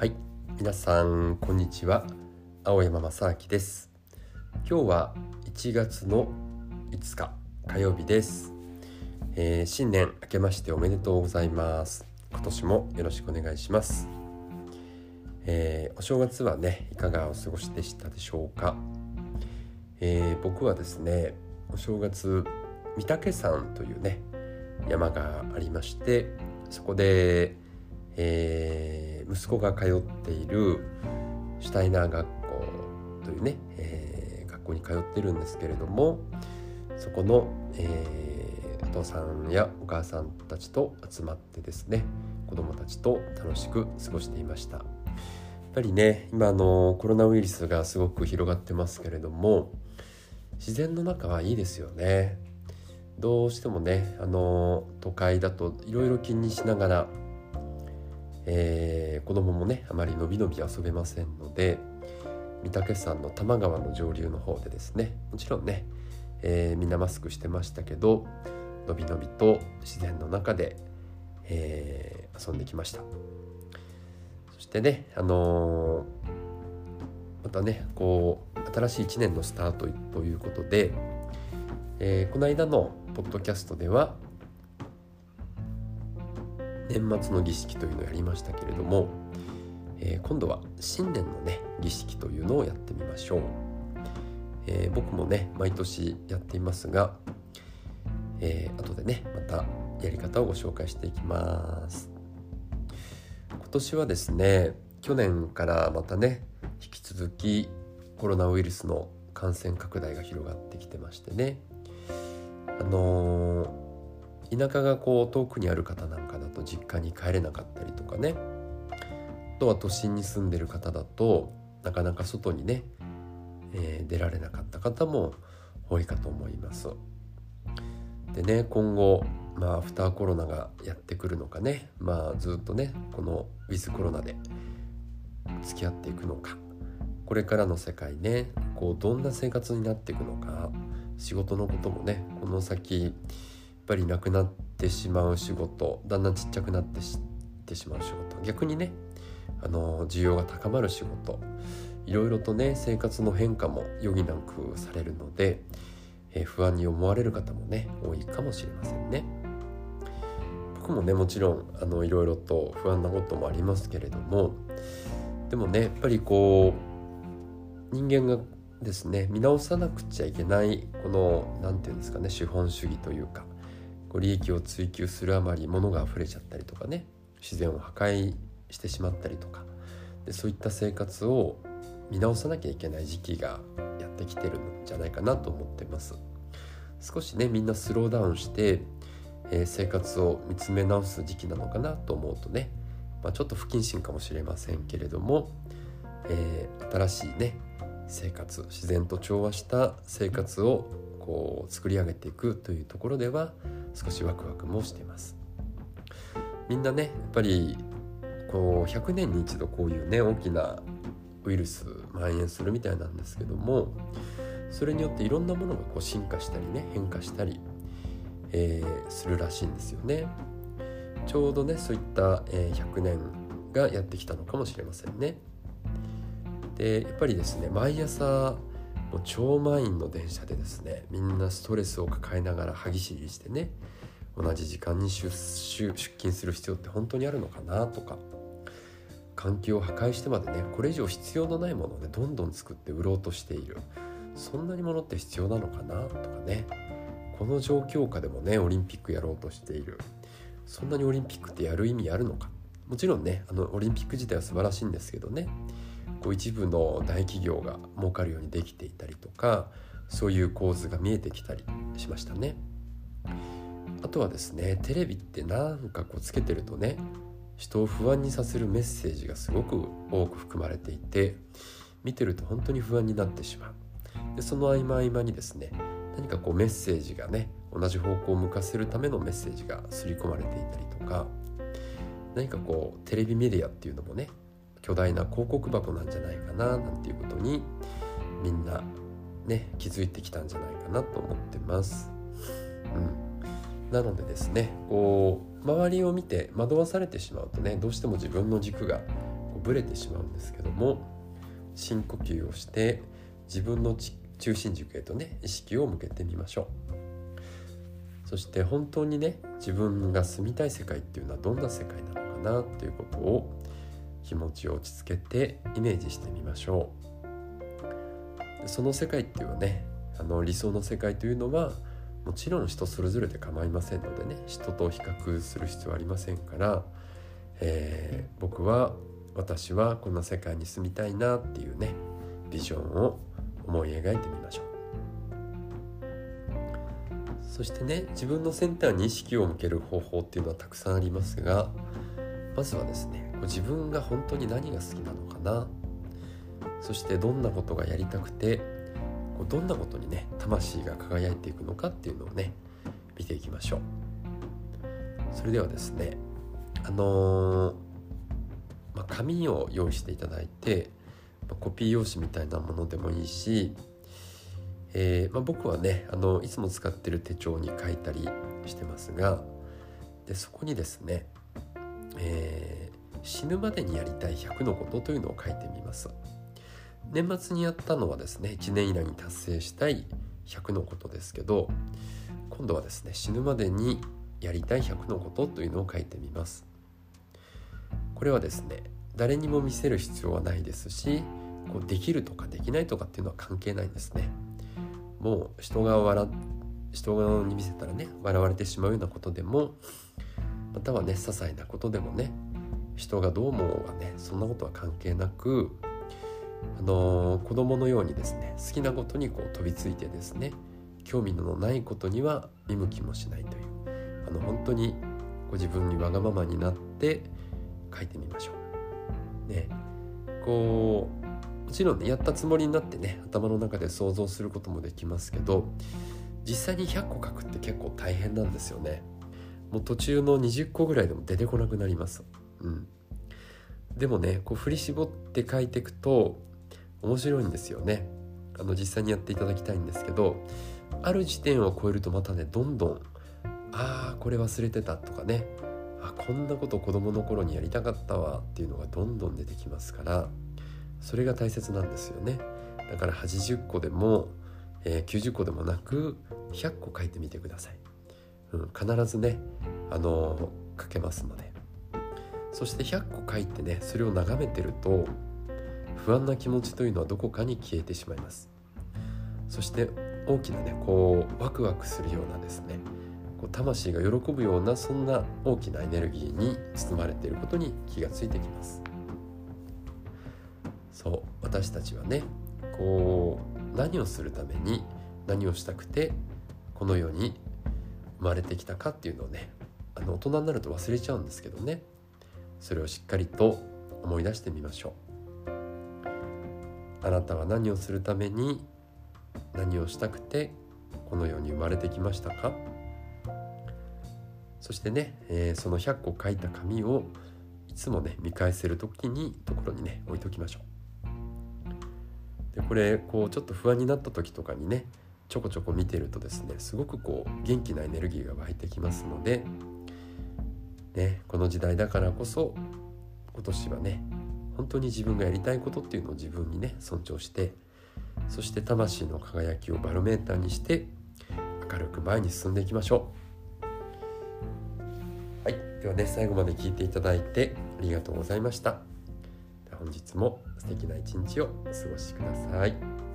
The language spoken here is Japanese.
はい。皆さんこんにちは。青山正明です。今日は1月の5日火曜日です、えー、新年明けましておめでとうございます。今年もよろしくお願いします、えー、お正月はねいかがお過ごしでしたでしょうか、えー、僕はですねお正月御嶽山というね山がありましてそこで、えー、息子が通っているシュタイナー学校というね、えー、学校に通ってるんですけれどもそこの、えー、お父さんやお母さんたちと集まってですね子どもたちと楽しく過ごしていました。やっぱりね今のコロナウイルスがすごく広がってますけれども自然の中はいいですよね。どうしてもねあの都会だといろいろ気にしながら、えー、子供もねあまりのびのび遊べませんので御嶽山の多摩川の上流の方でですねもちろんね、えー、みんなマスクしてましたけどのびのびと自然の中で、えー、遊んできました。そしてねあのー、またねこう新しい1年のスタートということで、えー、この間のポッドキャストでは年末の儀式というのをやりましたけれども、えー、今度は新年のね儀式というのをやってみましょう、えー、僕もね毎年やっていますが、えー、後でねまたやり方をご紹介していきます。今年はですね去年からまたね引き続きコロナウイルスの感染拡大が広がってきてましてね。あのー、田舎がこう遠くにある方なんかだと実家に帰れなかったりとかね。あとは都心に住んでる方だとなかなか外にね、えー、出られなかった方も多いかと思います。でね今後まあアフターコロナがやってくるのかね。まあずっとねこのウィズコロナで付き合っていくのか。これからの世界ねこうどんな生活になっていくのか仕事のこともねこの先ぱりなくなってしまう仕事だんだんちっちゃくなってしてしまう仕事逆にねあの需要が高まる仕事いろいろとね生活の変化も余儀なくされるので、えー、不安に思われる方もね多いかもしれませんね。僕もねもちろんあのいろいろと不安なこともありますけれどもでもねやっぱりこう人間がですね見直さなくちゃいけないこの何て言うんですかね資本主義というかこう利益を追求するあまり物が溢れちゃったりとかね自然を破壊してしまったりとか。でそういった生活を見直さなきゃいけない時期がやってきてるんじゃないかなと思ってます。少しねみんなスローダウンして、えー、生活を見つめ直す時期なのかなと思うとね、まあ、ちょっと不謹慎かもしれませんけれども、えー、新しいね生活自然と調和した生活をこう作り上げていくというところでは少しワクワクもしてます。みんなねやっぱりこう100年に一度こういうね大きなウイルス蔓延するみたいなんですけどもそれによっていろんなものがこう進化したりね変化したり、えー、するらしいんですよね。ちょうどねそういった、え、100年がやってきたのかもしれませんね。でやっぱりですね毎朝もう超満員の電車でですねみんなストレスを抱えながら歯ぎしりしてね同じ時間に出出勤する必要って本当にあるのかなとか環境を破壊してまでねこれ以上必要のないものをねどんどん作って売ろうとしている。そんなにものって必要なのかなとかね。この状況下でもねオリンピックやろうとしている。そんなにオリンピックってやる意味あるのか。もちろんねあのオリンピック自体は素晴らしいんですけどね。こう一部の大企業が儲かるようにできていたりとかそういう構図が見えてきたりしましたね。あとはですねテレビってなんかこうつけてるとね人を不安にさせるメッセージがすごく多く含まれていて見てると本当に不安になってしまうでその合間合間にですね何かこうメッセージがね同じ方向を向かせるためのメッセージが刷り込まれていたりとか何かこうテレビメディアっていうのもね巨大な広告箱なんじゃないかななんていうことにみんなね気づいてきたんじゃないかなと思ってます。うん、なのでですねこう周りを見て惑わされてしまうとねどうしても自分の軸がうブレてしまうんですけども深呼吸をして自分の中心軸へとね意識を向けてみましょうそして本当にね自分が住みたい世界っていうのはどんな世界なのかなっていうことを気持ちを落ち着けてイメージしてみましょう。その世界っていうねあの理想の世界というのはもちろん人それぞれで構いませんのでね人と比較する必要はありませんから、えー、僕は私はこんな世界に住みたいなっていうねビジョンを思い描いてみましょう。そしてね自分のセンターに意識を向ける方法っていうのはたくさんありますがまずはですね自分が本当に何が好きなのかな？そしてどんなことがやりたくてどんなことにね魂が輝いていくのかっていうのをね見ていきましょう。それではですねあのー、まあ、紙を用意していただいて、まあ、コピー用紙みたいなものでもいいし、えー、まあ、僕はねあのいつも使ってる手帳に書いたりしてますがでそこにですね、え、死ぬまでにやりたい100のことというのを書いてみます。年末にやったのはですね1年以内に達成したい100のことですけど今度はですね死ぬまでにやりたい100のことというのを書いてみますこれはですね誰にも見せる必要はないですしこうできるとかできないとかっていうのは関係ないんですねもう人が笑人に見せたらね笑われてしまうようなことでもまたはね些細なことでもね人がどう思うがねそんなことは関係なくあの子供のようにですね好きなことにこう飛びついてですね興味のないことには見向きもしないというあの本当にご自分にわがままになって書いてみましょう。ねこうもちろんねやったつもりになってね頭の中で想像することもできますけど実際に100個書くって結構大変なんですよね。もう途中の20個ぐらいでも出てこなくなります。うん、でもねこう振り絞って書いていくと面白いんですよね。あの実際にやっていただきたいんですけどある時点を超えるとまたねどんどんああこれ忘れてたとかねあこんなこと子供の頃にやりたかったわっていうのがどんどん出てきますからそれが大切なんですよね。だから80個でも、えー、90個でもなく100個書いてみてください、うん、必ずねあのー、書けますので。そして100個書いてねそれを眺めてると不安な気持ちというのはどこかに消えてしまいます。そして大きなねこうワクワクするようなですねこう魂が喜ぶようなそんな大きなエネルギーに包まれていることに気がついてきます。そう私たちはねこう何をするために何をしたくてこの世に生まれてきたかっていうのをねあの大人になると忘れちゃうんですけどね。それをしっかりと思い出してみましょう。あなたは何をするために何をしたくてこの世に生まれてきましたか？そしてね、えー、その100個書いた紙をいつもね見返せる時にところにね置いときましょう。でこれこうちょっと不安になった時とかにねちょこちょこ見てるとですねすごくこう元気なエネルギーが湧いてきますので、ね、この時代だからこそ今年はね本当に自分がやりたいことっていうのを自分にね尊重してそして魂の輝きをバロメーターにして明るく前に進んでいきましょうはいではね最後まで聞いていただいてありがとうございました本日も素敵な一日をお過ごしください。